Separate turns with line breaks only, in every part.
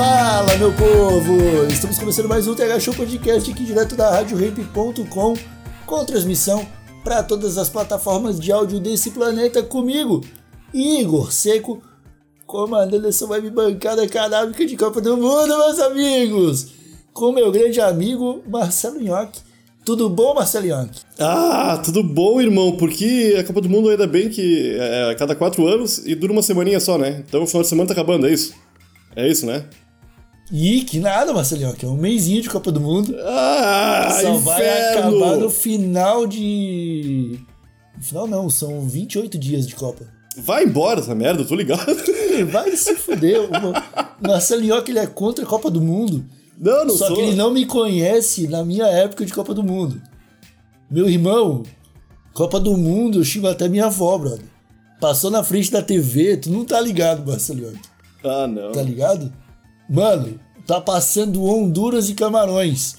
Fala, meu povo! Estamos começando mais um TH Show Podcast aqui direto da RadioRamp.com com transmissão para todas as plataformas de áudio desse planeta comigo, Igor Seco, comandando essa web bancada canábica de Copa do Mundo, meus amigos! Com meu grande amigo Marcelo Nhoque. Tudo bom, Marcelo Nhoque?
Ah, tudo bom, irmão, porque a Copa do Mundo ainda bem que é a cada quatro anos e dura uma semaninha só, né? Então o final de semana tá acabando, é isso? É isso, né?
Ih, que nada, Marcelinho, que é um mêsinho de Copa do Mundo.
Ah,
Só
inferno!
vai acabar no final de. No final não, são 28 dias de Copa.
Vai embora essa merda, eu tô ligado.
Vai se fuder. Marcelinho, que ele é contra a Copa do Mundo.
Não, não
Só
sou.
que ele não me conhece na minha época de Copa do Mundo. Meu irmão, Copa do Mundo, eu xingo até minha avó, brother. Passou na frente da TV, tu não tá ligado, Marcelinho.
Ah, não.
Tá ligado? Mano, tá passando Honduras e Camarões.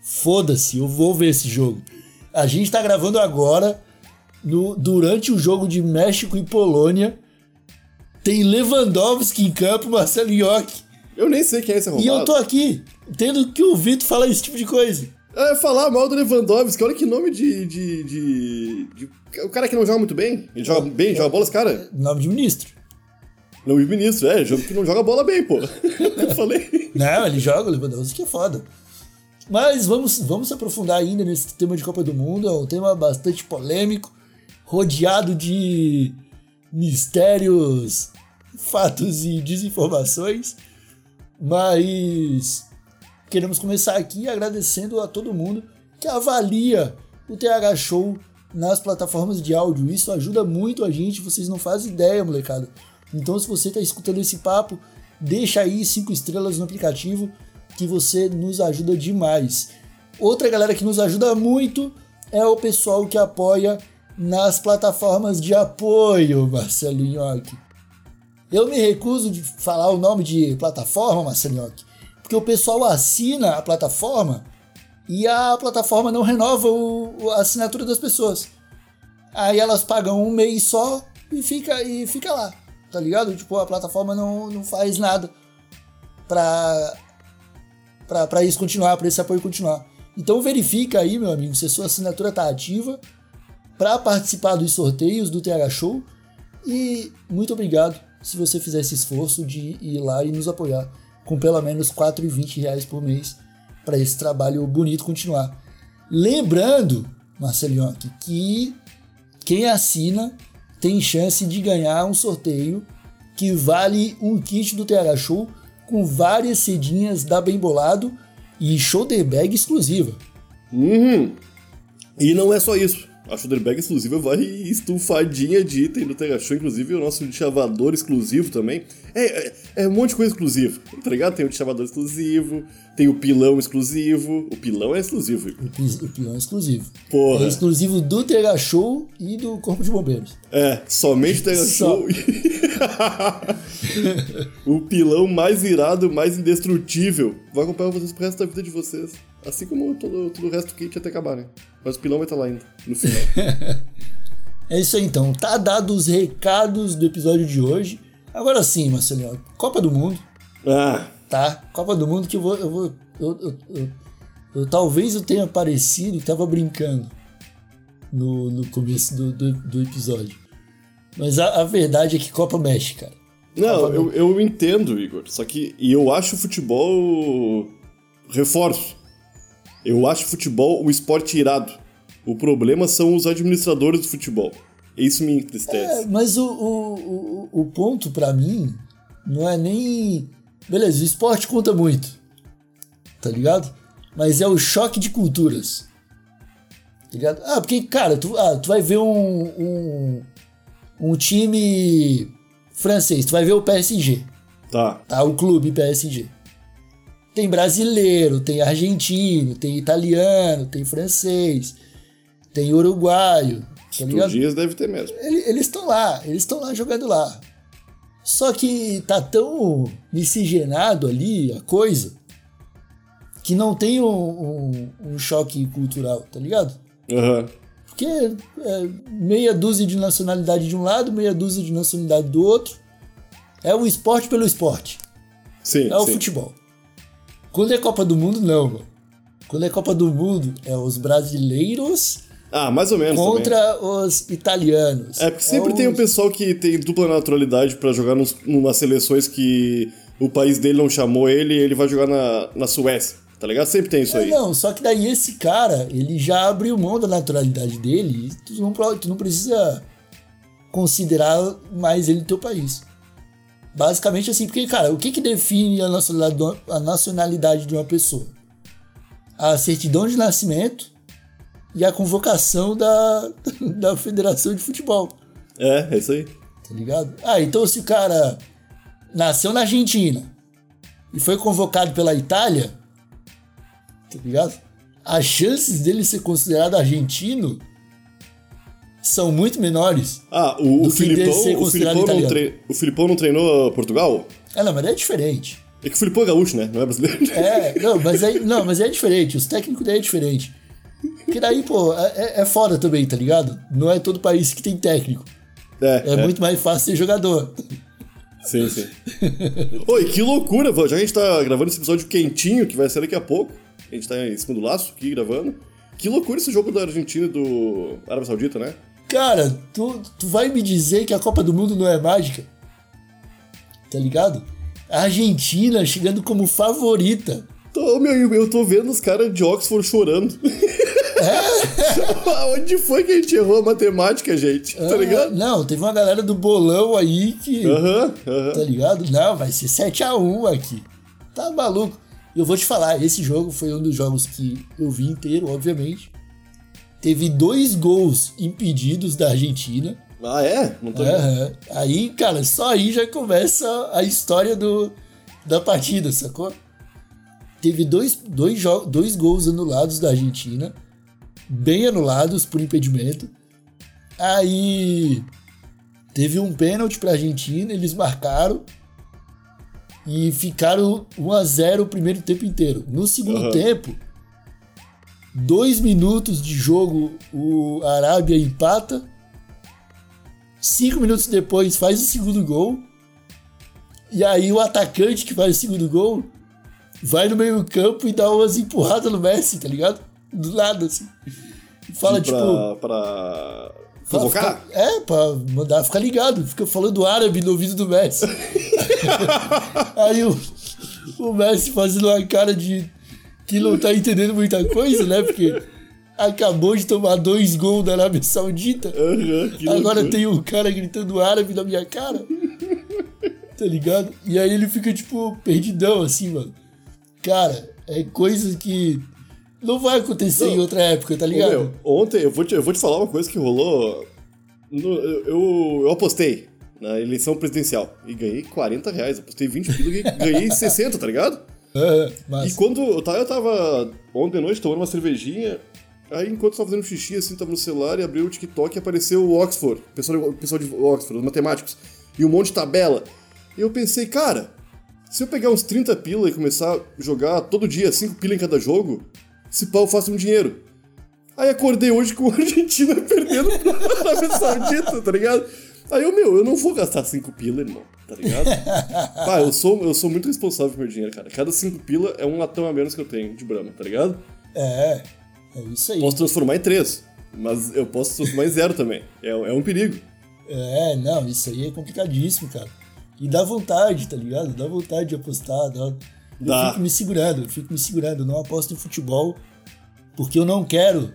Foda-se, eu vou ver esse jogo. A gente tá gravando agora, no, durante o jogo de México e Polônia. Tem Lewandowski em campo, Marcelo Iocchi.
Eu nem sei quem é esse arrombado.
E eu tô aqui, tendo que ouvir tu falar esse tipo de coisa.
É, falar mal do Lewandowski, olha que nome de, de, de, de- O cara que não joga muito bem. Ele joga bem, joga bola, esse cara?
Nome de ministro.
Não, o ministro, é, jogo que não joga bola bem, pô. Eu falei.
Não, ele joga o Lewandowski, é foda. Mas vamos, vamos aprofundar ainda nesse tema de Copa do Mundo. É um tema bastante polêmico, rodeado de mistérios, fatos e desinformações. Mas queremos começar aqui agradecendo a todo mundo que avalia o TH Show nas plataformas de áudio. Isso ajuda muito a gente, vocês não fazem ideia, molecada. Então, se você está escutando esse papo, deixa aí cinco estrelas no aplicativo que você nos ajuda demais. Outra galera que nos ajuda muito é o pessoal que apoia nas plataformas de apoio, Marcelo Nhoque. Eu me recuso de falar o nome de plataforma, Marcelo Nhoque, porque o pessoal assina a plataforma e a plataforma não renova o- a assinatura das pessoas. Aí elas pagam um mês só e fica, e fica lá, tá ligado? Tipo, a plataforma não, não faz nada pra, pra, pra isso continuar, pra esse apoio continuar. Então verifica aí, meu amigo, se a sua assinatura tá ativa para participar dos sorteios do TH Show e muito obrigado se você fizer esse esforço de ir lá e nos apoiar com pelo menos 4,20 reais por mês para esse trabalho bonito continuar. Lembrando, Marcelinho, que quem assina tem chance de ganhar um sorteio que vale um kit do TH Show com várias cedinhas da Bem Bolado e shoulder bag exclusiva.
Uhum. E não é só isso. A shoulder bag exclusiva vai estufadinha de item do Tega Show, inclusive o nosso chavador exclusivo também. É, é, é um monte de coisa exclusiva, tá ligado? Tem o chavador exclusivo, tem o pilão exclusivo. O pilão é exclusivo.
O o pilão é exclusivo.
Porra.
É exclusivo do TH Show e do Corpo de Bombeiros.
É, somente o Tega
Só.
Show. o pilão mais irado, mais indestrutível. Vai acompanhar vocês pro resto da vida de vocês. Assim como todo, todo o resto do kit até acabar, né? Mas o pilão vai estar lá ainda, no final.
É isso aí então. Tá dado os recados do episódio de hoje. Agora sim, Marcelinho. Copa do Mundo,
ah,
tá? Copa do Mundo que eu vou. Eu, vou, eu, eu- eu- eu- talvez eu tenha parecido que tava brincando no, no começo do, do, do episódio. Mas a, a verdade é que Copa mexe, cara.
Não, eu, eu entendo, Igor. Só que e eu acho o futebol. Reforço. Eu acho futebol um esporte irado. O problema são os administradores do futebol. Isso me
É,
entristece.
mas o, o, o, o ponto pra mim não é nem. Beleza, o esporte conta muito. Tá ligado? Mas é o choque de culturas. Tá ligado? Ah, porque, cara, tu, ah, tu vai ver um, um, um time francês, tu vai ver o PSG,
Tá.
tá? O clube PSG. Tem brasileiro, tem argentino, tem italiano, tem francês, tem uruguaio, tá?
Português deve ter mesmo.
Ele- eles estão lá, eles estão lá jogando lá. Só que tá tão miscigenado ali a coisa que não tem um, um- um choque cultural, tá ligado?
Aham.
Porque é meia dúzia de nacionalidade de um lado, meia dúzia de nacionalidade do outro. É o esporte pelo esporte.
Sim,
É o
sim.
futebol. Quando é Copa do Mundo, não, mano. Quando é Copa do Mundo, é os brasileiros
Ah, mais ou menos também.
contra os italianos.
É, porque sempre tem um
os-
pessoal que tem dupla naturalidade pra jogar nos, numas seleções que o país dele não chamou ele e ele vai jogar na, na Suécia, tá ligado? Sempre tem isso
É,
aí.
não, só que daí esse cara, ele já abriu mão da naturalidade dele e tu não, tu não precisa considerar mais ele teu país. Basicamente assim, porque, cara, o que que define a nacionalidade, de uma- a nacionalidade de uma pessoa? A certidão de nascimento e a convocação da, da Federação de Futebol,
É, é isso aí.
tá ligado? Ah, então se o cara nasceu na Argentina e foi convocado pela Itália, tá ligado? As chances dele ser considerado argentino são muito menores.
Ah, o, o
Do
Filipão, o, Filipão o Filipão não treinou Portugal?
É, não, mas é diferente.
É que o Filipão é gaúcho, né? Não é brasileiro.
É, não, mas é, não, mas é diferente. Os técnicos daí é diferente. Porque daí, pô, é, é foda também, tá ligado? Não é todo país que tem técnico.
É,
É, muito mais fácil ser jogador.
Sim, sim. Oi, que loucura. Já que a gente tá gravando esse episódio quentinho, que vai ser daqui a pouco. A gente tá em cima do laço aqui gravando. Que loucura esse jogo da Argentina e do Arábia Saudita, né?
Cara, tu, tu vai me dizer que a Copa do Mundo não é mágica? Tá ligado? A Argentina chegando como favorita.
Tô, meu, eu tô vendo os caras de Oxford chorando.
É?
Onde foi que a gente errou a matemática, gente? Tá
Ah,
ligado?
Não, teve uma galera do bolão aí que.
Aham, aham.
Tá ligado? Não, vai ser 7x1 aqui. Tá maluco? Eu vou te falar, esse jogo foi um dos jogos que eu vi inteiro, obviamente. Teve dois gols impedidos da Argentina.
Ah, é? Não tô
Aham. Aí, cara, só aí já começa a história do, da partida, sacou? Teve dois, dois, dois gols anulados da Argentina, bem anulados por impedimento. Aí teve um pênalti pra Argentina, eles marcaram e ficaram 1 a 0 o primeiro tempo inteiro. No segundo
Aham.
tempo, dois minutos de jogo, o Arábia empata. Cinco minutos depois faz o segundo gol. E aí o atacante que faz o segundo gol vai no meio campo e dá umas empurradas no Messi, tá ligado? Do lado, assim. E Fala,
pra,
tipo.
pra provocar?
fica- é, pra mandar ficar ligado. Fica falando árabe no ouvido do Messi. aí o, o Messi fazendo uma cara de que não tá entendendo muita coisa, né? Porque acabou de tomar dois gols da Arábia Saudita.
Que
Agora
loucura.
tem um cara gritando árabe na minha cara. tá ligado? E aí ele fica, tipo, perdidão, assim, mano. Cara, é coisa que não vai acontecer em outra época, tá
Ô,
ligado?
meu, ontem eu vou, te, eu vou te falar uma coisa que rolou. no- eu, eu, eu apostei na eleição presidencial e ganhei 40 reais. Apostei 20 pila e ganhei 60, tá ligado?
É,
E
mas
quando eu tava, eu tava ontem à noite tomando uma cervejinha, aí enquanto eu tava fazendo xixi, assim, tava no celular e abriu o TikTok e apareceu o Oxford, o pessoal, pessoal de Oxford, os matemáticos, e um monte de tabela. E eu pensei, cara, se eu pegar uns 30 pila e começar a jogar todo dia 5 pila em cada jogo, se pau eu faço um dinheiro. Aí acordei hoje com a Argentina perdendo pra Arábia Saudita, tá ligado? Aí eu, meu, eu não vou gastar 5 pila, irmão, tá ligado? Pá, eu sou, eu sou muito responsável por meu dinheiro, cara. Cada 5 pila é um latão a menos que eu tenho de Brahma, tá ligado?
é, é isso aí.
Posso transformar em 3, mas eu posso transformar em zero também. É, é um perigo.
É, não, isso aí é complicadíssimo, cara. E dá vontade, tá ligado? Dá vontade de apostar. Dá... Eu
Dá.
fico me segurando, eu fico me segurando. Eu não aposto em futebol porque eu não quero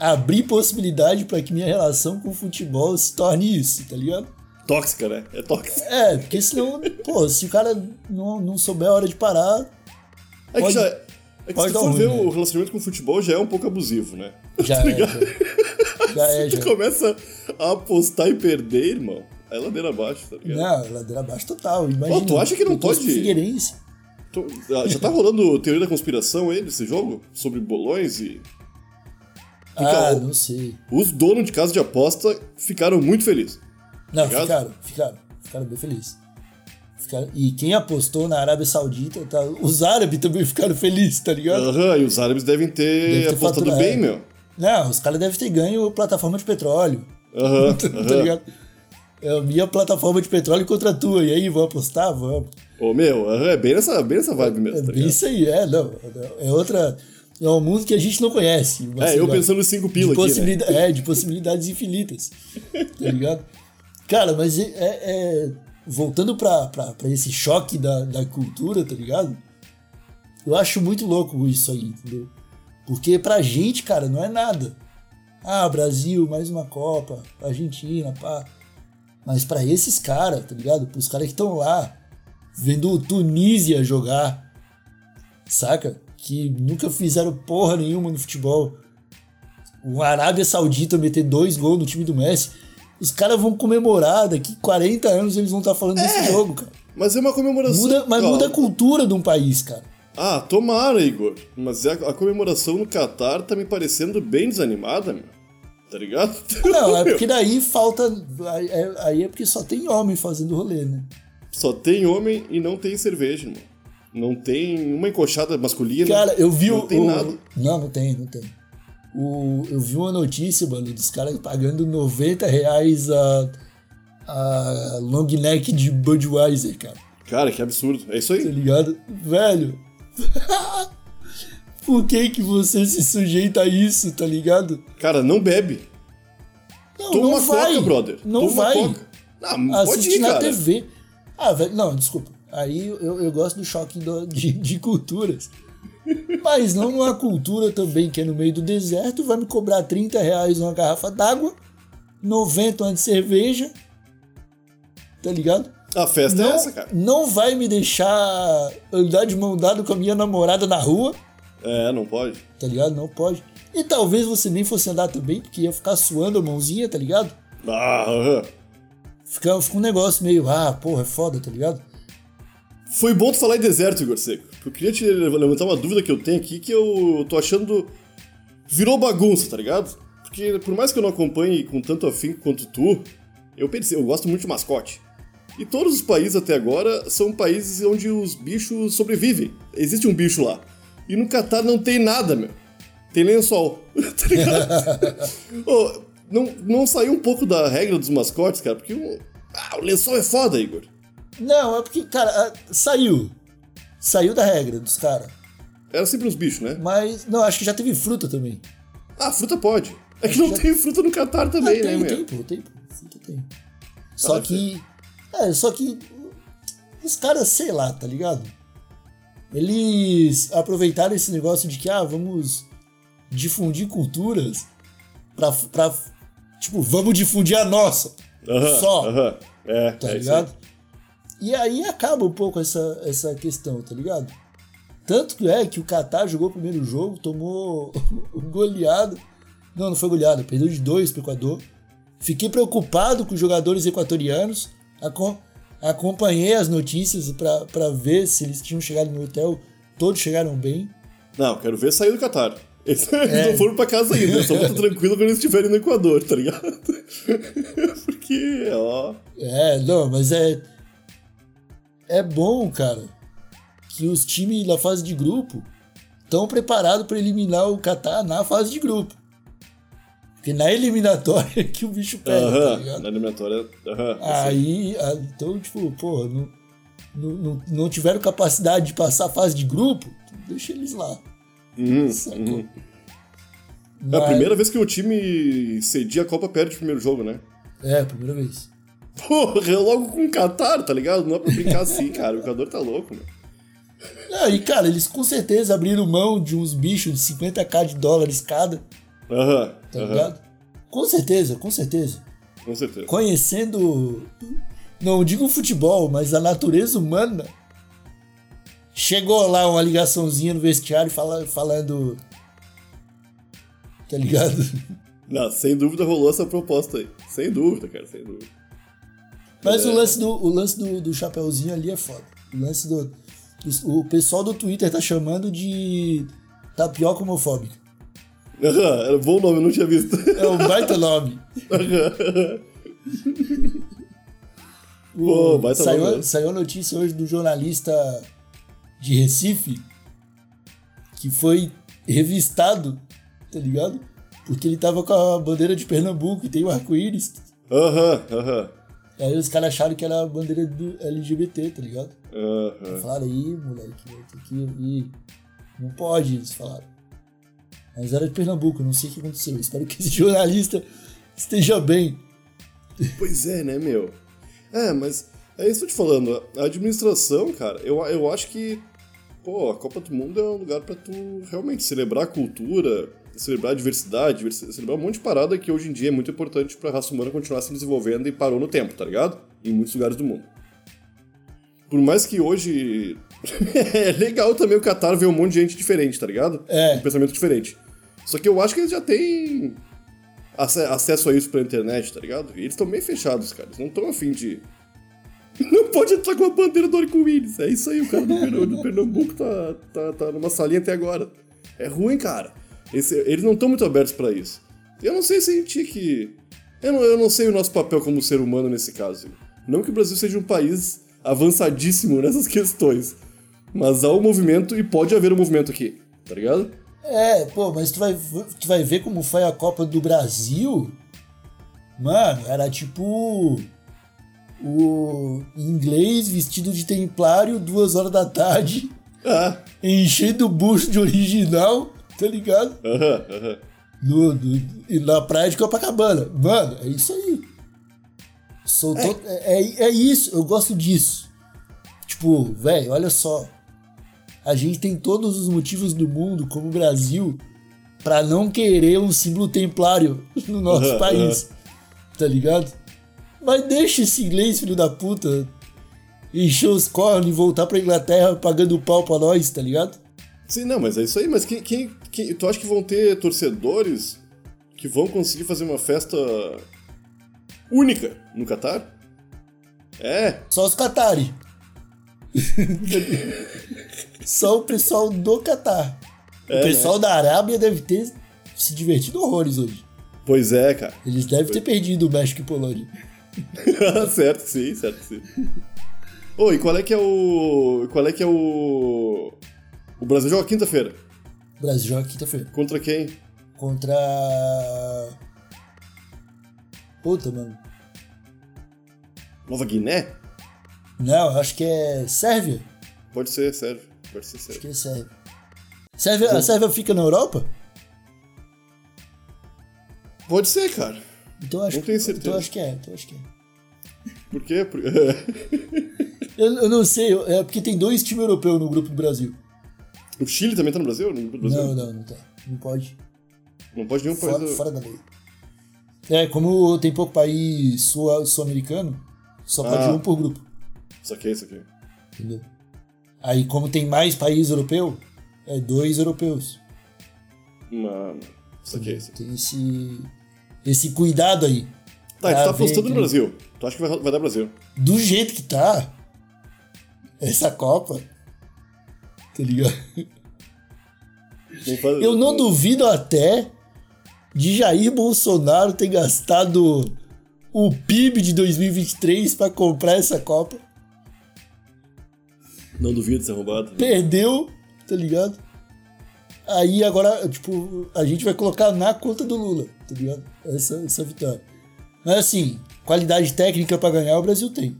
abrir possibilidade pra que minha relação com o futebol se torne isso, tá ligado?
Tóxica, né? É tóxica.
É, porque senão, pô, se o cara não, não souber a hora de parar,
É que
Pode-
já. É que
pode
se for
ruim,
ver
né?
o relacionamento com o futebol já é um pouco abusivo, né?
já
Tá
é.
ligado?
Já, já é,
Tu
já.
começa a apostar e perder, irmão. É ladeira abaixo, tá ligado?
Não, é ladeira abaixo total. Imagina.
Tu acha que não pode-
Figueirense.
Tô- ah, Já tá rolando teoria da conspiração aí desse jogo? Sobre bolões e.
Ah, não sei.
Os donos de casa de aposta ficaram muito felizes.
Não,
Ligado?
ficaram, ficaram. Ficaram bem felizes. Ficaram- E quem apostou na Arábia Saudita, tá, os árabes também ficaram felizes, tá ligado?
Aham, e os árabes devem ter,
Deve ter
apostado
faturado.
bem, meu.
Não, os caras devem ter ganho plataforma de petróleo.
Aham,
tá
aham.
ligado? É a minha plataforma de petróleo contra a tua. E aí, vamos apostar? Vamos.
Ô, meu, é bem nessa, bem nessa vibe mesmo,
É
tá
bem isso aí, é, não. É outra. É um mundo que a gente não conhece.
É, eu pensando em cinco
de
pila aqui, né?
É, de possibilidades infinitas. Tá ligado? Cara, mas é. é- voltando pra, pra, pra esse choque da, da cultura, tá ligado? Eu acho muito louco isso aí, entendeu? Porque pra gente, cara, não é nada. Ah, Brasil, mais uma Copa, Argentina, pá. Mas pra esses caras, tá ligado? Pros caras que estão lá, vendo o Tunísia jogar, saca? Que nunca fizeram porra nenhuma no futebol. O Arábia Saudita meter dois gols no time do Messi. Os caras vão comemorar, daqui 40 anos eles vão estar falando desse jogo, cara.
Mas é uma comemoração.
Muda, mas muda a cultura de um país, cara.
Ah, tomara, Igor. Mas a, a comemoração no Catar tá me parecendo bem desanimada, meu. Tá ligado?
Não, é porque daí falta. Aí é, é porque só tem homem fazendo rolê, né?
Só tem homem e não tem cerveja, irmão. Não tem uma encoxada masculina.
Cara, eu vi
não
o.
tem
o-
nada.
Não, não tem, não tem. O, eu vi uma notícia, mano, dos caras pagando 90 reais a, a long neck de Budweiser, cara.
Cara, que absurdo. É isso
Tá
aí.
ligado? Velho. Por que que você se sujeita a isso, tá ligado?
Cara, não bebe.
Não,
Toma
não vai.
coca, brother.
Não
Toma
vai.
coca. Não, pode
Assistir
ir,
na
cara.
TV. Ah, velho, não, desculpa. Aí eu, eu gosto do choque do- de, de culturas. Mas não numa cultura também que é no meio do deserto, vai me cobrar 30 reais uma garrafa d'água, 90 uma de cerveja, tá ligado?
A festa é
Não,
essa, cara.
não vai me deixar andar de mão dada com a minha namorada na rua,
É, não pode.
tá ligado? Não pode. E talvez você nem fosse andar também, porque ia ficar suando a mãozinha, tá ligado?
Ah, aham.
Fica, fica um negócio meio, ah, porra, é foda, tá ligado?
Foi bom tu falar em deserto, Igor Seco. porque Eu queria te levantar uma dúvida que eu tenho aqui, que eu tô achando. Virou bagunça, tá ligado? Porque por mais que eu não acompanhe com tanto afinco quanto tu, eu pensei, eu gosto muito de mascote. E todos os países até agora são países onde os bichos sobrevivem. Existe um bicho lá. E no Catar não tem nada, meu. Tem lençol. tá ligado? Ô, não, não saiu um pouco da regra dos mascotes, cara? Porque o, ah, o lençol é foda, Igor.
Não, é porque, cara, ah, saiu. Saiu da regra dos caras.
Era sempre uns bichos, né?
Mas, não, acho que já teve fruta também.
Ah, fruta pode. É que não tem fruta no Catar também,
ah,
né,
tem,
meu?
tem, pô, tem, pô. Fruta tem. Só
deve
que. É, só que. Os caras, sei lá, tá ligado? Eles aproveitaram esse negócio de que, ah, vamos difundir culturas pra. pra tipo, vamos difundir a nossa.
Aham,
Só.
aham. É,
tá
é
ligado? E aí acaba um pouco essa, essa questão, tá ligado? Tanto que é que o Qatar jogou o primeiro jogo, tomou goleada. Não, não foi goleada, perdeu de dois pro Equador. Fiquei preocupado com os jogadores equatorianos. Acom- acompanhei as notícias pra pra ver se eles tinham chegado no hotel. Todos chegaram bem.
Não, quero ver sair do Catar. Eles,
É.
não foram pra casa ainda, só vão estar tranquilos quando eles estiverem no Equador, tá ligado? Porque, ó.
É, não, mas é. É bom, cara, que os times da fase de grupo estão preparados para eliminar o Qatar na fase de grupo. Porque na eliminatória é que o bicho pega, tá
Aham,
ligado?
na eliminatória. Eu sei.
Aí, então, tipo, porra, não, não, não, não tiveram capacidade de passar a fase de grupo, deixa eles lá.
Uhum,
Sacou?
uhum. É
Mas-
a primeira vez que o time cedia a Copa perde o primeiro jogo, né?
É, primeira vez.
Porra, é logo com o Catar, tá ligado? Não é pra brincar assim, cara. O Equador tá louco, meu.
Ah, e, cara, eles com certeza abriram mão de uns bichos de 50k de dólares cada,
Aham,
tá
aham.
ligado? Com certeza, com certeza.
Com certeza.
Conhecendo, não digo o futebol, mas a natureza humana, chegou lá uma ligaçãozinha no vestiário fala, falando. Tá ligado?
Não, sem dúvida rolou essa proposta aí. Sem dúvida, cara, sem dúvida.
Mas o lance, do, o lance do, do chapeuzinho ali é foda. O lance do, O pessoal do Twitter tá chamando de tapioca homofóbica.
Aham, era bom nome, eu não tinha visto.
É um baita nome.
Pô, baita nome.
saiu,
né?
saiu a notícia hoje do jornalista de Recife que foi revistado, tá ligado? Porque ele tava com a bandeira de Pernambuco e tem o arco-íris.
Aham, aham.
Aí os caras acharam que era a bandeira do LGBT, tá ligado?
Aham.
Falaram aí, moleque, tem que ir. Não pode, eles falaram. Mas era de Pernambuco, não sei o que aconteceu. Espero que esse jornalista esteja bem.
Pois é, né, meu? É, mas é isso que eu tô te falando. A administração, cara, eu, eu acho que, pô, a Copa do Mundo é um lugar pra tu realmente celebrar a cultura, celebrar a diversidade, diversi- celebrar um monte de parada que hoje em dia é muito importante pra raça humana continuar se desenvolvendo e parou no tempo, tá ligado? Em muitos lugares do mundo. Por mais que hoje. é legal também o Qatar ver um monte de gente diferente, tá ligado?
É.
Um pensamento diferente. Só que eu acho que eles já têm ace- acesso a isso pela internet, tá ligado? E eles estão meio fechados, cara. Eles não estão afim de. Não pode entrar com a bandeira do arco-íris. É isso aí, o cara do, Pernambuco, do Pernambuco tá, tá, tá numa salinha até agora. É ruim, cara. Esse- eles não estão muito abertos pra isso. Eu não sei se a gente que. Eu não, eu não sei o nosso papel como ser humano nesse caso. Não que o Brasil seja um país avançadíssimo nessas questões. Mas há um movimento e pode haver um movimento aqui, tá ligado?
É, pô, mas tu vai, tu vai ver como foi a Copa do Brasil. Mano, era tipo. O inglês vestido de templário, duas horas da tarde,
Ah,
enchendo o bucho de original, tá ligado? No, no- na praia de Copacabana. Mano, é isso aí. Soltou. É, é, é isso, eu gosto disso. Tipo, velho, olha só. A gente tem todos os motivos do mundo, como o Brasil, pra não querer um símbolo templário no nosso país. Tá ligado? Mas deixa esse inglês, filho da puta, encher os cornos e voltar pra Inglaterra pagando pau pra nós, tá ligado?
Sim, não, mas é isso aí. Mas quem, quem, quem- tu acha que vão ter torcedores que vão conseguir fazer uma festa única no Catar? É,
Só os Qatari. Só o pessoal do Catar.
É,
o pessoal da Arábia deve ter se divertido horrores hoje.
pois é, cara.
Eles devem ter perdido o México e Polônia.
certo, sim, certo, sim. Ô, e qual é que é o. Qual é que é o. O Brasil joga quinta-feira.
O Brasil joga quinta-feira.
Contra quem?
Contra. Puta, mano.
Nova Guiné?
Não, acho que é Sérvia.
Pode ser, sério. Pode ser
Acho
sério.
que é Sérvia. Sérvia a Sérvia fica na Europa?
Pode ser, cara.
Então acho,
Não tenho
que-
certeza.
então acho que é. Então acho que é.
Por quê? Por-
Eu, eu não sei, é porque tem dois times europeus no grupo do Brasil.
O Chile também tá no Brasil? No Brasil?
Não, não, não tá. Não pode.
Não pode nenhum país.
Fora,
do-
fora da lei. É, como tem pouco país sul- sul-americano, só pode
Ah.
um por grupo,
Isso aqui, isso aqui.
entendeu? Aí, como tem mais país europeu, é dois europeus.
Mano, isso aqui, isso aqui.
Tem esse, esse cuidado aí.
Tá, e tu tá apostando no Brasil. Tu acha que vai, vai dar Brasil?
Do jeito que tá, essa Copa, tá ligado? Eu não duvido até de Jair Bolsonaro ter gastado o PIB de 2023 pra comprar essa Copa.
Não duvido de ser roubado.
Perdeu, tá ligado? Aí agora, tipo, a gente vai colocar na conta do Lula, tá ligado? Essa, essa vitória. Mas assim, qualidade técnica pra ganhar o Brasil tem.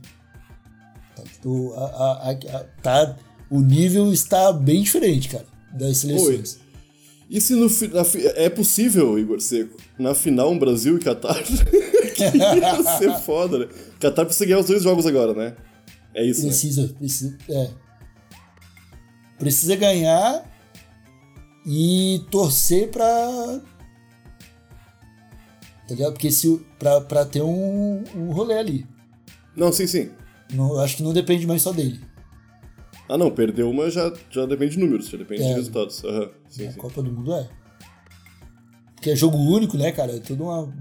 Tá, tipo, a- a- a- tá- o nível está bem diferente, cara, das seleções.
E se no na é possível, Igor Seco, na final um Brasil e Catar? que ia ser foda, né? Catar precisa ganhar os dois jogos agora, né? É isso, né?
Precisa, precisa, é. Precisa ganhar e torcer pra. Tá ligado? Porque se, pra, pra ter um, um rolê ali.
Não, sim, sim.
Não, acho que não depende mais só dele.
Ah, não, perdeu uma já, já depende de números, já depende
É.
de resultados. Aham, sim,
A
sim.
Copa do Mundo é. Porque é jogo único, né, cara? É toda uma.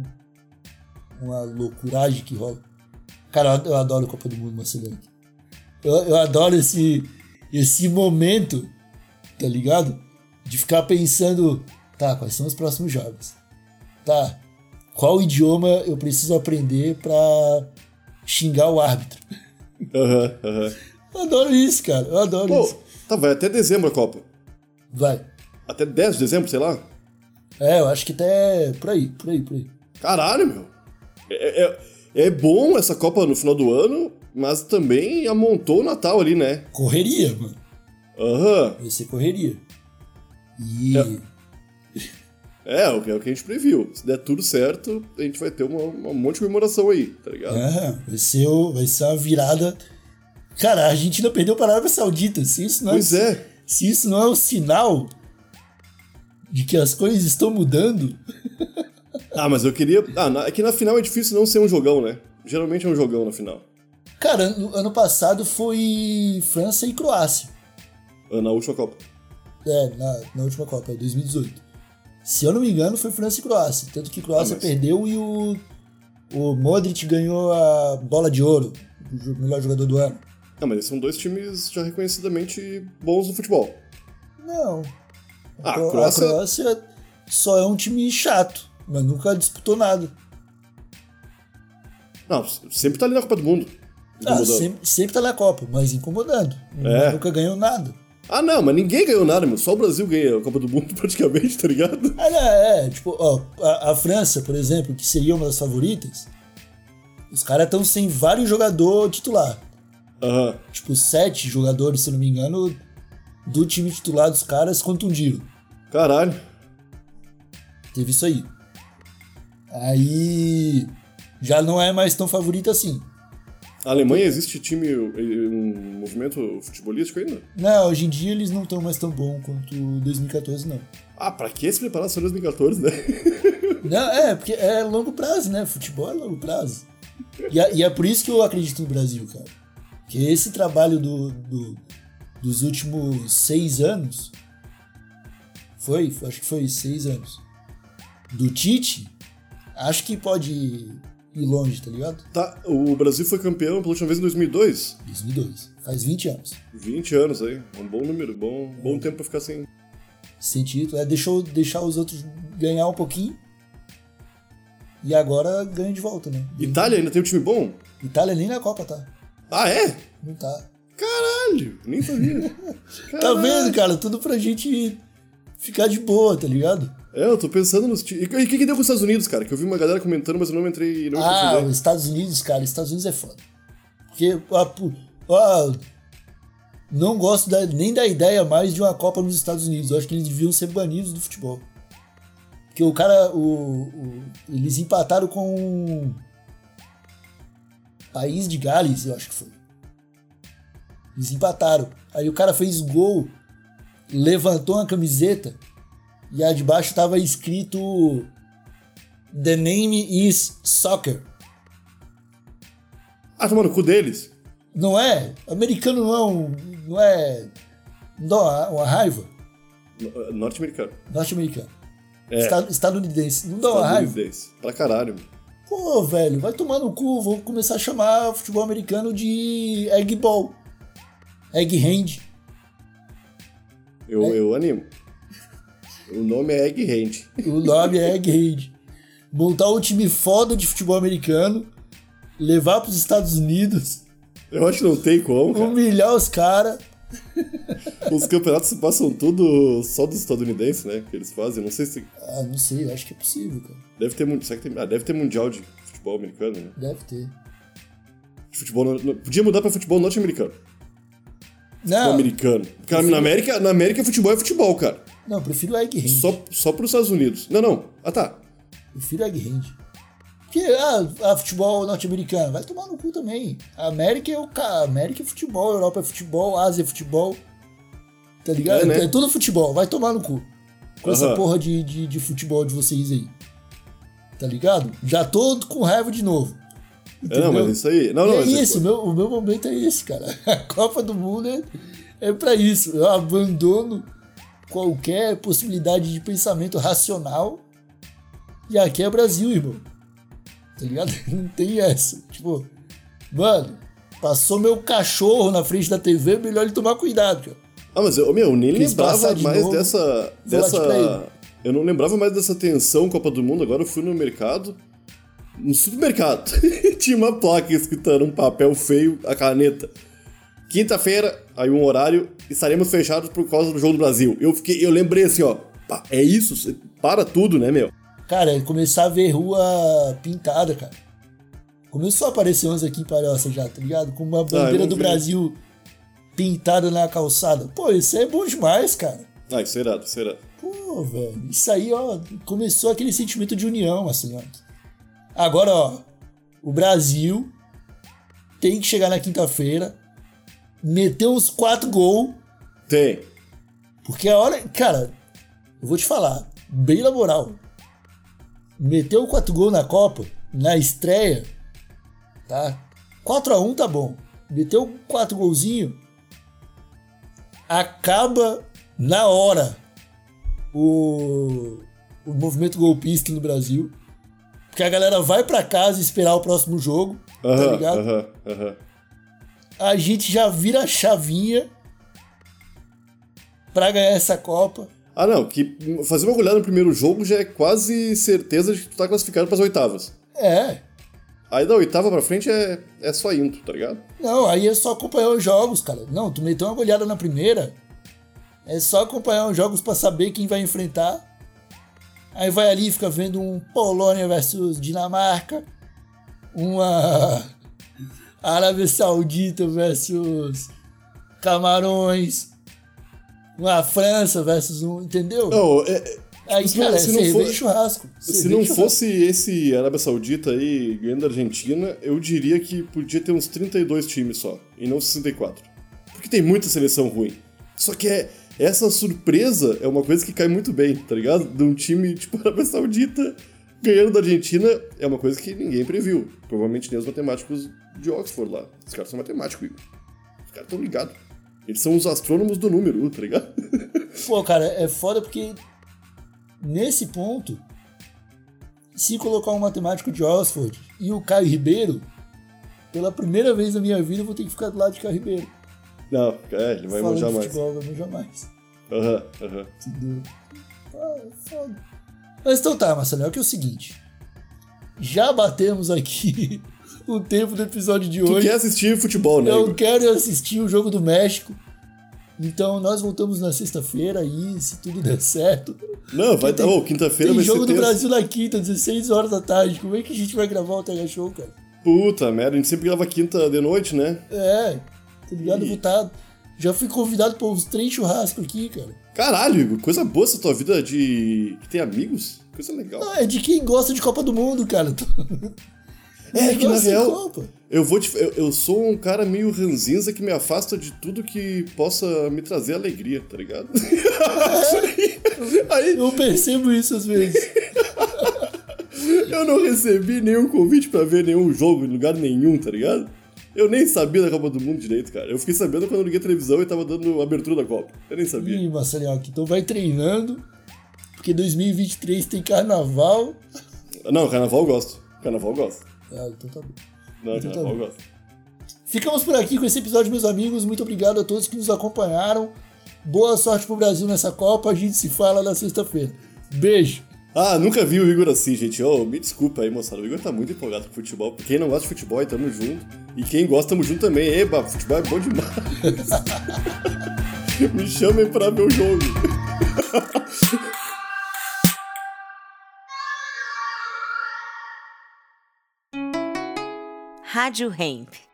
Uma loucuragem que rola. Cara, eu, adoro Copa do Mundo Macedônia. Eu, eu adoro esse, esse momento, tá ligado? De ficar pensando, tá, quais são os próximos jogos? Tá, qual idioma eu preciso aprender pra xingar o árbitro?
Aham, aham.
Eu adoro isso, cara. Eu adoro
Pô,
isso.
tá, vai até dezembro a Copa.
Vai.
Até 10 de dezembro, sei lá.
É, eu acho que até por aí, por aí, por aí.
Caralho, meu. É, é, é bom essa Copa no final do ano, mas também amontou o Natal ali, né?
Correria, mano.
Aham.
Vai ser correria. E.
É, que, é o que a gente previu. Se der tudo certo, a gente vai ter uma, uma monte de comemoração aí, tá ligado?
Aham, vai, ser, o- vai ser uma virada. Cara, a Argentina perdeu para a Arábia Saudita. Se isso não
Pois é.
Se isso não é um sinal de que as coisas estão mudando.
Ah, mas eu queria. Ah, na- é que na final é difícil não ser um jogão, né? Geralmente é um jogão na final.
Cara, ano, ano passado foi França e Croácia.
Ah, Na última Copa.
É, na, na última Copa, 2018. Se eu não me engano, foi França e Croácia. Tanto que Croácia
Ah, mas-
perdeu e o, o Modric ganhou a bola de ouro, o melhor jogador do ano.
Ah, mas são dois times já reconhecidamente bons no futebol.
Não.
Ah, a Croácia.
A Croácia só é um time chato, mas nunca disputou nada.
Não, sempre tá ali na Copa do Mundo.
Ah, sempre, sempre tá na Copa, mas incomodando.
É.
Nunca ganhou nada.
Ah, não, mas ninguém ganhou nada, meu. Só o Brasil ganha a Copa do Mundo praticamente, tá ligado?
Ah, não, é, tipo, ó, a, a França, por exemplo, que seria uma das favoritas, os caras estão sem vários jogadores titular.
Aham.
Tipo, sete jogadores, se não me engano, do time titular dos caras contundiram.
Caralho.
Teve isso aí. Aí já não é mais tão favorita assim.
A Alemanha existe time, um movimento futebolístico ainda?
Não, hoje em dia eles não estão mais tão bom quanto 2014, não.
Ah, pra que se preparar só em 2014, né?
Não, é, porque é longo prazo, né? Futebol é longo prazo. E é, e é por isso que eu acredito no Brasil, cara. Que esse trabalho do, do- dos últimos seis anos. Foi, acho que foi seis anos. Do Tite, acho que pode ir longe, tá ligado?
Tá, o Brasil foi campeão pela última vez em 2002.
2002. Faz 20 anos.
20 anos aí. Um bom número, bom, bom tempo pra ficar sem.
Sem título. É, deixou deixar os outros ganhar um pouquinho. E agora ganha de volta, né?
Itália ainda tem um time bom?
Itália nem na Copa, tá?
Ah, é?
Não tá.
Caralho, nem sabia.
Tá vendo, cara? Tudo pra gente ficar de boa, tá ligado?
É, eu tô pensando nos. E o que, que deu com os Estados Unidos, cara? Que eu vi uma galera comentando, mas eu não entrei. Não
Ah, os Estados Unidos, cara, os Estados Unidos é foda. Porque, ah, ah, não gosto da- nem da ideia mais de uma Copa nos Estados Unidos. Eu acho que eles deviam ser banidos do futebol. Porque o cara, o, o- eles empataram com País de Gales, eu acho que foi. Eles empataram. Aí o cara fez gol, levantou uma camiseta e a de baixo tava escrito The name is soccer.
Ah, toma no cu deles.
Não é? Americano não é um. Não é. Não dá uma, raiva?
No- Norte-americano.
Norte-americano.
É.
Esta- Estadunidense. Não dá uma raiva?
Estadunidense. Pra caralho.
Pô, velho, vai tomar no cu. Vou começar a chamar futebol americano de egg ball. Egg hand.
Eu, eu animo. O nome é Egg Hand.
O nome é egg hand. Montar um time foda de futebol americano. Levar pros Estados Unidos.
Eu acho que não tem como, cara.
Humilhar os caras.
Os campeonatos se passam tudo só dos estadunidenses, né? Que eles fazem. Não sei se.
Ah, não sei, acho que é possível, cara.
Deve ter, será que tem... Ah, deve ter mundial de futebol americano, né?
Deve ter.
De futebol. no- Podia mudar pra futebol norte-americano. Futebol
Não,
americano. Cara, na América, na América, futebol é futebol, cara.
não, prefiro egg hand.
Só, só pros Estados Unidos. Não, não. Ah, tá.
Prefiro egg hand. Porque, ah, ah, futebol norte-americano, vai tomar no cu também. A América é o cara. América é futebol, Europa é futebol, Ásia é futebol. Tá ligado?
É, né?
É tudo futebol, vai tomar no cu. Com essa
Aham.
porra de, de, de futebol de vocês aí. Tá ligado? Já tô com raiva de novo.
É, não, mas isso aí. Não, não,
é
mas
isso, o meu, o meu momento é esse, cara. A Copa do Mundo é, é pra isso. Eu abandono qualquer possibilidade de pensamento racional. E aqui é Brasil, irmão. Tá ligado? Não tem essa. Tipo, Mano, passou meu cachorro na frente da TV, melhor ele tomar cuidado, cara.
Ah, mas eu, meu, eu nem
Quis
lembrava
de
mais
novo,
dessa. dessa eu não lembrava mais dessa tensão Copa do Mundo. Agora eu fui no mercado. No supermercado. Tinha uma placa escrita num papel feio, a caneta. Quinta-feira, aí um horário, estaremos fechados por causa do jogo do Brasil. Eu fiquei, eu lembrei assim, ó. É isso? Para tudo, né, meu?
Cara, é começar a ver rua pintada, cara. Começou a aparecer uns aqui em Palhoça já, tá ligado? Com uma bandeira
não
do
vi.
Brasil pintada na calçada. Pô, isso aí é bom demais, cara.
Ah, isso é irado, isso é irado.
Pô, velho, isso aí, ó, começou aquele sentimento de união, assim, ó. Agora, ó, o Brasil tem que chegar na quinta-feira, meter uns quatro gols,
Tem.
porque a hora. Cara, eu vou te falar, bem na moral. Meteu quatro gols na Copa, na estreia, tá? 4x1 tá bom. Meteu quatro golzinho, acaba na hora o, o movimento golpista no Brasil. Porque a galera vai pra casa esperar o próximo jogo, tá ligado? a gente já vira a chavinha pra ganhar essa Copa.
Ah, não, que fazer uma goleada no primeiro jogo já é quase certeza de que tu tá classificado pras oitavas.
É,
Aí da oitava pra frente é, é só indo, tá ligado?
não, aí é só acompanhar os jogos, cara. Não, tu meteu uma goleada na primeira, é só acompanhar os jogos pra saber quem vai enfrentar. Aí vai ali e fica vendo um Polônia versus Dinamarca, uma Arábia Saudita versus Camarões, uma França versus um, entendeu?
Não, é, é-
Aí,
se não-
cara,
se não for-
churrasco.
se não
churrasco.
fosse esse Arábia Saudita aí ganhando a Argentina, eu diria que podia ter uns 32 times só, e não 64. Porque tem muita seleção ruim. Só que é, essa surpresa é uma coisa que cai muito bem, tá ligado? De um time tipo Arábia Saudita ganhando da Argentina é uma coisa que ninguém previu. Provavelmente nem os matemáticos de Oxford lá. Os caras são matemáticos, Igor. Os caras estão ligados. Eles são os astrônomos do número, tá ligado?
Pô, cara, é foda porque nesse ponto, se colocar um matemático de Oxford e o Caio Ribeiro, pela primeira vez na minha vida eu vou ter que ficar do lado de Caio Ribeiro.
Não, é, ele vai manjar mais.
futebol, vai manjar mais.
Aham, aham.
Entendeu? Ah, é foda. Mas então tá, Marcelo, é que é o seguinte. Já batemos aqui o tempo do episódio de
Tu
hoje.
quer assistir futebol, né?
Eu quero assistir o jogo do México. Então nós voltamos na sexta-feira aí, se tudo der certo.
Não, vai dar.
Tem-
Ô, quinta-feira
Tem
vai
jogo
ser
do
terça.
Brasil na quinta, 16 horas da tarde. Como é que a gente vai gravar o Tega Show, cara?
Puta merda, a gente sempre grava quinta de noite, né?
É, tá ligado? Vou tá- Já fui convidado para uns três churrascos aqui, cara.
Caralho, Igor, coisa boa essa tua vida de. que tem amigos. Coisa legal.
Não, é de quem gosta de Copa do Mundo, cara.
É que na real.
Copa.
Eu vou te. Eu, eu sou um cara meio ranzinza que me afasta de tudo que possa me trazer alegria, tá ligado? Aí
Eu percebo isso às vezes.
eu não recebi nenhum convite pra ver nenhum jogo em lugar nenhum, tá ligado? Eu nem sabia da Copa do Mundo direito, cara. Eu fiquei sabendo quando eu liguei a televisão e tava dando a abertura da Copa. Eu nem sabia.
Ih, Marcelinho, então vai treinando. Porque 2023 tem carnaval.
Não, carnaval eu gosto. Carnaval eu gosto.
Ah, então tá bom.
Não,
Então tá
eu
bom. Ficamos por aqui com esse episódio, meus amigos. Muito obrigado a todos que nos acompanharam. Boa sorte pro Brasil nessa Copa. A gente se fala na sexta-feira. Beijo.
Ah, nunca vi o Igor assim, gente. Ô, me desculpa aí, moçada. O Igor tá muito empolgado com futebol. Quem não gosta de futebol, tamo junto. E quem gosta, tamo junto também. Eba, futebol é bom demais. me chamem pra o jogo.
Rádio Hemp.